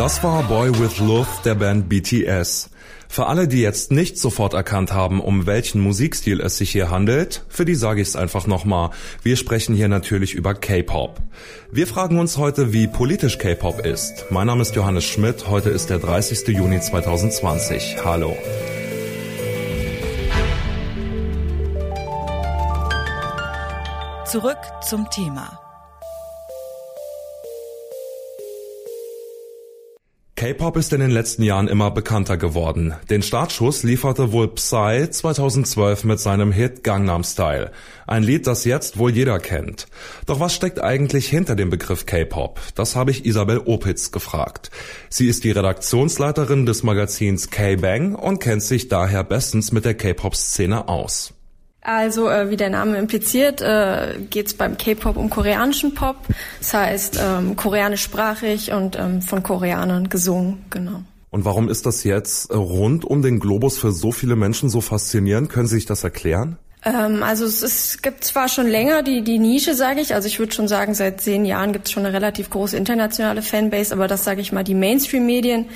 Das war Boy with Love der Band BTS. Für alle, die jetzt nicht sofort erkannt haben, um welchen Musikstil es sich hier handelt, für die sage ich es einfach nochmal. Wir sprechen hier natürlich über K-Pop. Wir fragen uns heute, wie politisch K-Pop ist. Mein Name ist Johannes Schmidt, heute ist der 30. Juni 2020. Hallo. Zurück zum Thema. K-Pop ist in den letzten Jahren immer bekannter geworden. Den Startschuss lieferte wohl Psy 2012 mit seinem Hit Gangnam Style. Ein Lied, das jetzt wohl jeder kennt. Doch was steckt eigentlich hinter dem Begriff K-Pop? Das habe ich Isabel Opitz gefragt. Sie ist die Redaktionsleiterin des Magazins K-Bang und kennt sich daher bestens mit der K-Pop-Szene aus. Also äh, wie der Name impliziert, äh, geht es beim K-Pop um koreanischen Pop. Das heißt ähm, koreanischsprachig und ähm, von Koreanern gesungen, genau. Und warum ist das jetzt äh, rund um den Globus für so viele Menschen so faszinierend? Können Sie sich das erklären? Ähm, also es, es gibt zwar schon länger die, die Nische, sage ich. Also ich würde schon sagen, seit zehn Jahren gibt es schon eine relativ große internationale Fanbase, aber das sage ich mal, die Mainstream-Medien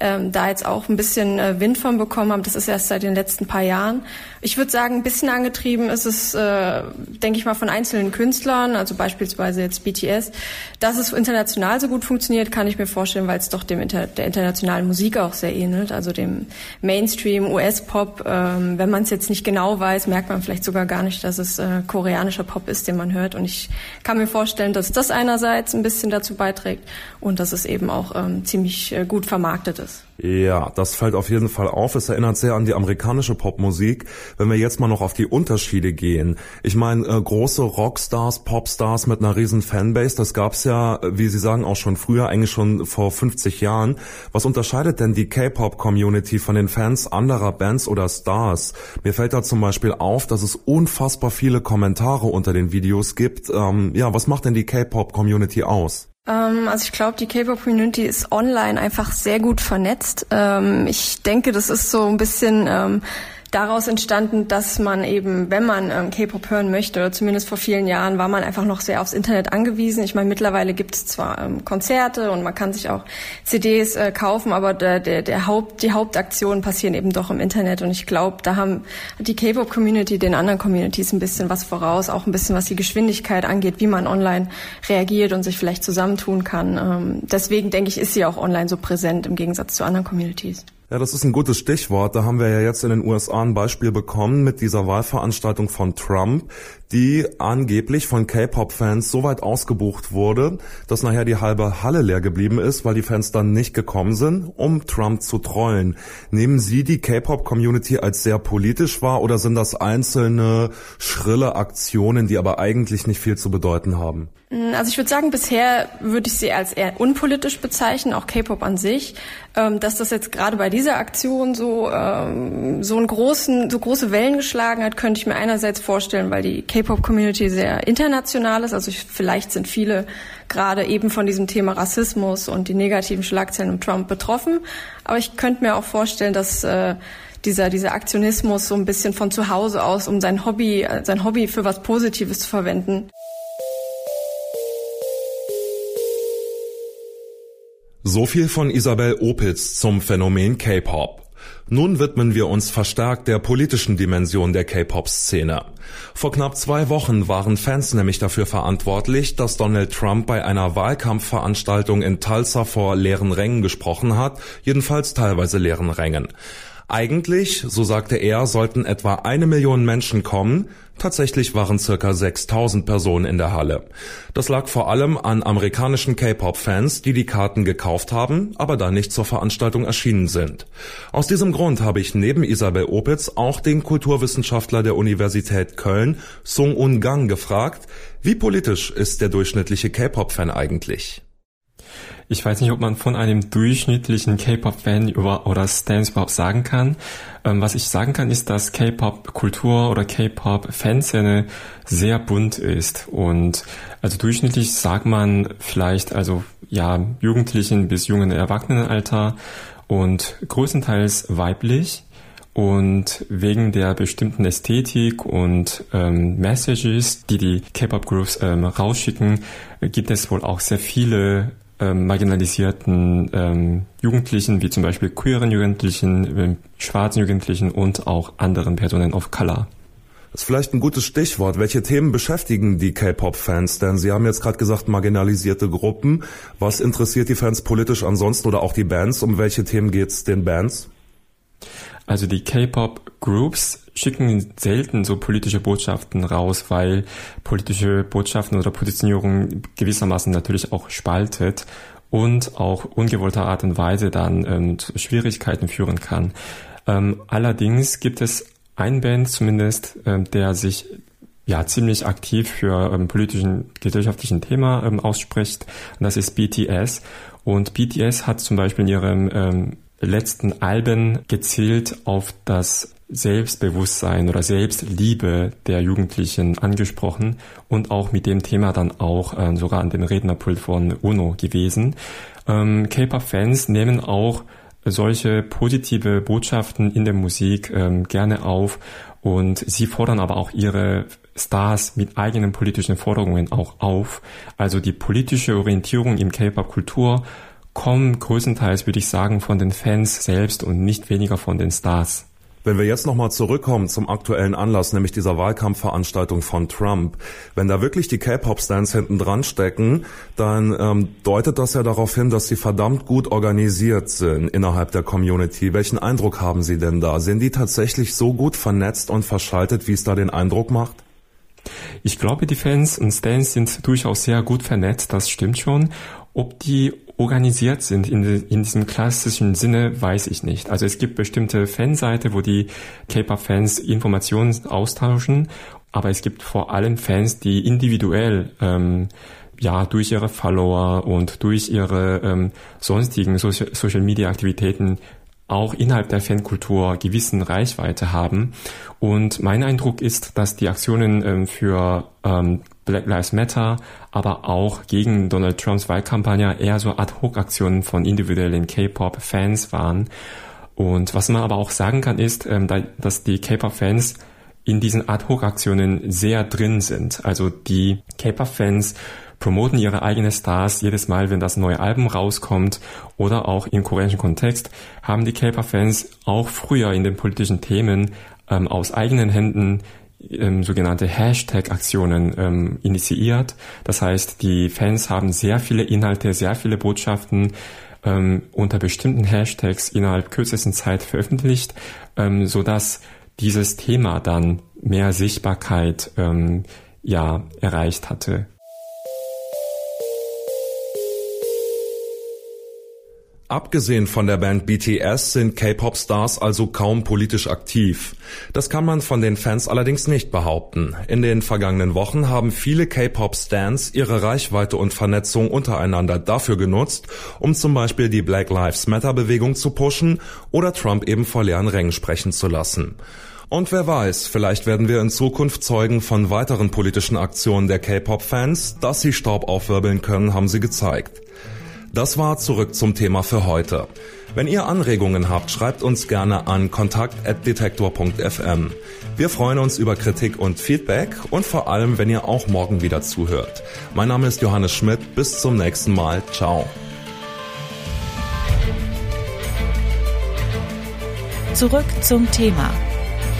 ähm, da jetzt auch ein bisschen äh, Wind von bekommen haben. Das ist erst seit den letzten paar Jahren. Ich würde sagen, ein bisschen angetrieben ist es, äh, denke ich mal, von einzelnen Künstlern, also beispielsweise jetzt BTS. Dass es international so gut funktioniert, kann ich mir vorstellen, weil es doch dem Inter der internationalen Musik auch sehr ähnelt, also dem Mainstream, US-Pop. Ähm, wenn man es jetzt nicht genau weiß, merkt man vielleicht sogar gar nicht, dass es äh, koreanischer Pop ist, den man hört. Und ich kann mir vorstellen, dass das einerseits ein bisschen dazu beiträgt und dass es eben auch ähm, ziemlich äh, gut vermarktet ist. Ja, das fällt auf jeden Fall auf. Es erinnert sehr an die amerikanische Popmusik. Wenn wir jetzt mal noch auf die Unterschiede gehen. Ich meine, äh, große Rockstars, Popstars mit einer riesen Fanbase, das gab's ja, wie Sie sagen, auch schon früher, eigentlich schon vor 50 Jahren. Was unterscheidet denn die K-Pop-Community von den Fans anderer Bands oder Stars? Mir fällt da zum Beispiel auf, dass es unfassbar viele Kommentare unter den Videos gibt. Ähm, ja, was macht denn die K-Pop-Community aus? Ähm, also ich glaube, die K-Pop-Community ist online einfach sehr gut vernetzt. Ähm, ich denke, das ist so ein bisschen ähm, daraus entstanden, dass man eben, wenn man ähm, K-Pop hören möchte, oder zumindest vor vielen Jahren, war man einfach noch sehr aufs Internet angewiesen. Ich meine, mittlerweile gibt es zwar ähm, Konzerte und man kann sich auch CDs äh, kaufen, aber der, der, der Haupt, die Hauptaktionen passieren eben doch im Internet. Und ich glaube, da haben die K-Pop-Community den anderen Communities ein bisschen was voraus, auch ein bisschen was die Geschwindigkeit angeht, wie man online reagiert und sich vielleicht zusammentun kann. Ähm, deswegen denke ich, ist sie auch online so präsent im Gegensatz zu anderen Communities. Ja, das ist ein gutes Stichwort. Da haben wir ja jetzt in den USA ein Beispiel bekommen mit dieser Wahlveranstaltung von Trump, die angeblich von K-Pop-Fans so weit ausgebucht wurde, dass nachher die halbe Halle leer geblieben ist, weil die Fans dann nicht gekommen sind, um Trump zu trollen. Nehmen Sie die K-Pop-Community als sehr politisch wahr oder sind das einzelne schrille Aktionen, die aber eigentlich nicht viel zu bedeuten haben? Mm, also ich würde sagen, bisher würde ich sie als eher unpolitisch bezeichnen, auch K-Pop an sich. Ähm, dass das jetzt gerade bei dieser Aktion so ähm, so einen großen, so große Wellen geschlagen hat, könnte ich mir einerseits vorstellen, weil die K-Pop-Community sehr international ist. Also ich, vielleicht sind viele gerade eben von diesem Thema Rassismus und die negativen Schlagzeilen um Trump betroffen. Aber ich könnte mir auch vorstellen, dass äh, dieser, dieser Aktionismus so ein bisschen von zu Hause aus, um sein Hobby, äh, sein Hobby für was Positives zu verwenden, So viel von Isabel Opitz zum Phänomen K-Pop. Nun widmen wir uns verstärkt der politischen Dimension der K-Pop-Szene. Vor knapp zwei Wochen waren Fans nämlich dafür verantwortlich, dass Donald Trump bei einer Wahlkampfveranstaltung in Tulsa vor leeren Rängen gesprochen hat, jedenfalls teilweise leeren Rängen. Eigentlich, so sagte er, sollten etwa eine Million Menschen kommen, tatsächlich waren circa 6000 Personen in der Halle. Das lag vor allem an amerikanischen K-Pop-Fans, die die Karten gekauft haben, aber dann nicht zur Veranstaltung erschienen sind. Aus diesem Grund habe ich neben Isabel Opitz auch den Kulturwissenschaftler der Universität Köln, Sung Un Gang, gefragt, wie politisch ist der durchschnittliche K-Pop-Fan eigentlich? Ich weiß nicht, ob man von einem durchschnittlichen K-Pop-Fan oder Stans überhaupt sagen kann. Ähm, was ich sagen kann, ist, dass K-Pop-Kultur oder K-Pop-Fanszene sehr bunt ist. Und also durchschnittlich sagt man vielleicht, also ja, Jugendlichen bis jungen Erwachsenenalter und größtenteils weiblich. Und wegen der bestimmten Ästhetik und ähm, Messages, die die K-Pop-Groups ähm, rausschicken, gibt es wohl auch sehr viele ähm, marginalisierten ähm, Jugendlichen, wie zum Beispiel queeren Jugendlichen, äh, schwarzen Jugendlichen und auch anderen Personen of Color. Das ist vielleicht ein gutes Stichwort. Welche Themen beschäftigen die K-Pop-Fans? Denn Sie haben jetzt gerade gesagt, marginalisierte Gruppen. Was interessiert die Fans politisch ansonsten oder auch die Bands? Um welche Themen geht's den Bands? Also die K-Pop-Groups schicken selten so politische Botschaften raus, weil politische Botschaften oder Positionierung gewissermaßen natürlich auch spaltet und auch ungewollter Art und Weise dann ähm, zu Schwierigkeiten führen kann. Ähm, allerdings gibt es ein Band zumindest, ähm, der sich ja ziemlich aktiv für ähm, politischen, gesellschaftlichen Thema ähm, ausspricht. Und das ist BTS. Und BTS hat zum Beispiel in ihrem ähm, letzten Alben gezielt auf das Selbstbewusstsein oder Selbstliebe der Jugendlichen angesprochen und auch mit dem Thema dann auch äh, sogar an dem Rednerpult von UNO gewesen. Ähm, K-Pop-Fans nehmen auch solche positive Botschaften in der Musik ähm, gerne auf und sie fordern aber auch ihre Stars mit eigenen politischen Forderungen auch auf. Also die politische Orientierung im K-Pop-Kultur kommen größtenteils, würde ich sagen, von den Fans selbst und nicht weniger von den Stars. Wenn wir jetzt nochmal zurückkommen zum aktuellen Anlass, nämlich dieser Wahlkampfveranstaltung von Trump, wenn da wirklich die K-Pop-Stands hinten dran stecken, dann ähm, deutet das ja darauf hin, dass sie verdammt gut organisiert sind innerhalb der Community. Welchen Eindruck haben Sie denn da? Sind die tatsächlich so gut vernetzt und verschaltet, wie es da den Eindruck macht? Ich glaube, die Fans und Stands sind durchaus sehr gut vernetzt, das stimmt schon. Ob die organisiert sind in, in diesem klassischen Sinne, weiß ich nicht. Also es gibt bestimmte Fanseite, wo die K-Pop-Fans Informationen austauschen, aber es gibt vor allem Fans, die individuell ähm, ja durch ihre Follower und durch ihre ähm, sonstigen Social Media Aktivitäten auch innerhalb der Fankultur gewissen Reichweite haben. Und mein Eindruck ist, dass die Aktionen ähm, für ähm, Black Lives Matter, aber auch gegen Donald Trumps Wahlkampagne eher so Ad-Hoc-Aktionen von individuellen K-Pop-Fans waren. Und was man aber auch sagen kann, ist, ähm, dass die K-Pop-Fans in diesen Ad-Hoc-Aktionen sehr drin sind. Also die K-Pop-Fans promoten ihre eigenen Stars jedes Mal, wenn das neue Album rauskommt oder auch im koreanischen Kontext haben die K-Pop-Fans auch früher in den politischen Themen ähm, aus eigenen Händen ähm, sogenannte Hashtag-Aktionen ähm, initiiert. Das heißt, die Fans haben sehr viele Inhalte, sehr viele Botschaften ähm, unter bestimmten Hashtags innerhalb kürzesten Zeit veröffentlicht, ähm, so dass dieses Thema dann mehr Sichtbarkeit ähm, ja erreicht hatte. Abgesehen von der Band BTS sind K-Pop-Stars also kaum politisch aktiv. Das kann man von den Fans allerdings nicht behaupten. In den vergangenen Wochen haben viele K-Pop-Stans ihre Reichweite und Vernetzung untereinander dafür genutzt, um zum Beispiel die Black Lives Matter-Bewegung zu pushen oder Trump eben vor leeren Rängen sprechen zu lassen. Und wer weiß, vielleicht werden wir in Zukunft Zeugen von weiteren politischen Aktionen der K-Pop-Fans. Dass sie Staub aufwirbeln können, haben sie gezeigt. Das war zurück zum Thema für heute. Wenn ihr Anregungen habt, schreibt uns gerne an kontakt.detektor.fm. Wir freuen uns über Kritik und Feedback und vor allem, wenn ihr auch morgen wieder zuhört. Mein Name ist Johannes Schmidt. Bis zum nächsten Mal. Ciao. Zurück zum Thema